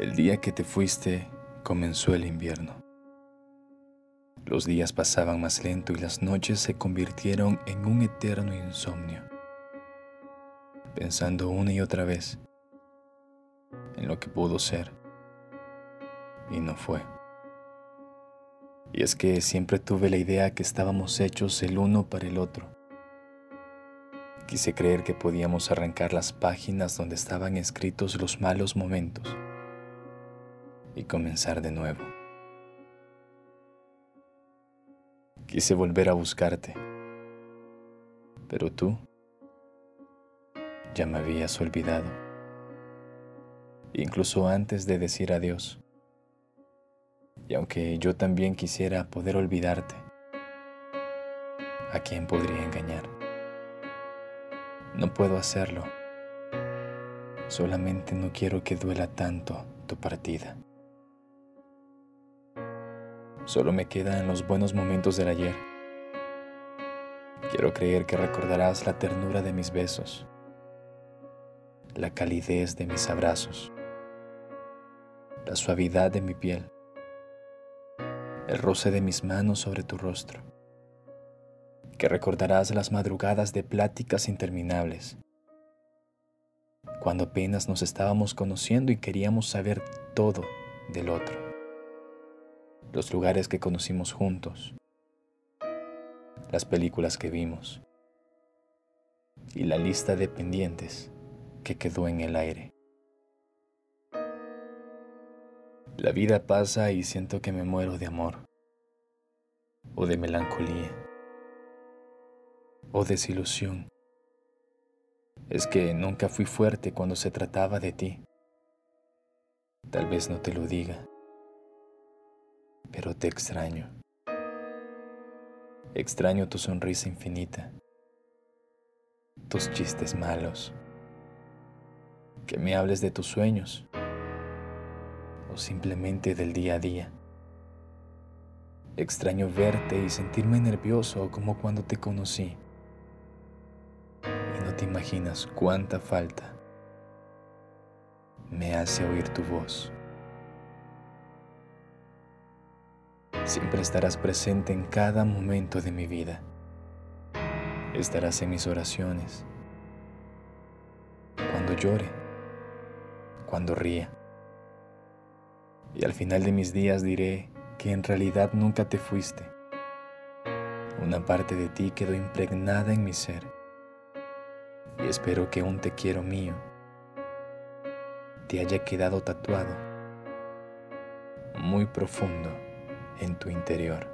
El día que te fuiste comenzó el invierno. Los días pasaban más lento y las noches se convirtieron en un eterno insomnio, pensando una y otra vez en lo que pudo ser y no fue. Y es que siempre tuve la idea que estábamos hechos el uno para el otro. Quise creer que podíamos arrancar las páginas donde estaban escritos los malos momentos y comenzar de nuevo. Quise volver a buscarte, pero tú ya me habías olvidado, incluso antes de decir adiós. Y aunque yo también quisiera poder olvidarte, ¿a quién podría engañar? No puedo hacerlo. Solamente no quiero que duela tanto tu partida. Solo me quedan los buenos momentos del ayer. Quiero creer que recordarás la ternura de mis besos, la calidez de mis abrazos, la suavidad de mi piel, el roce de mis manos sobre tu rostro, que recordarás las madrugadas de pláticas interminables, cuando apenas nos estábamos conociendo y queríamos saber todo del otro los lugares que conocimos juntos, las películas que vimos y la lista de pendientes que quedó en el aire. La vida pasa y siento que me muero de amor, o de melancolía, o desilusión. Es que nunca fui fuerte cuando se trataba de ti. Tal vez no te lo diga pero te extraño. Extraño tu sonrisa infinita, tus chistes malos, que me hables de tus sueños o simplemente del día a día. Extraño verte y sentirme nervioso como cuando te conocí. Y no te imaginas cuánta falta me hace oír tu voz. Siempre estarás presente en cada momento de mi vida. Estarás en mis oraciones. Cuando llore, cuando ría. Y al final de mis días diré que en realidad nunca te fuiste. Una parte de ti quedó impregnada en mi ser. Y espero que un te quiero mío te haya quedado tatuado muy profundo en tu interior.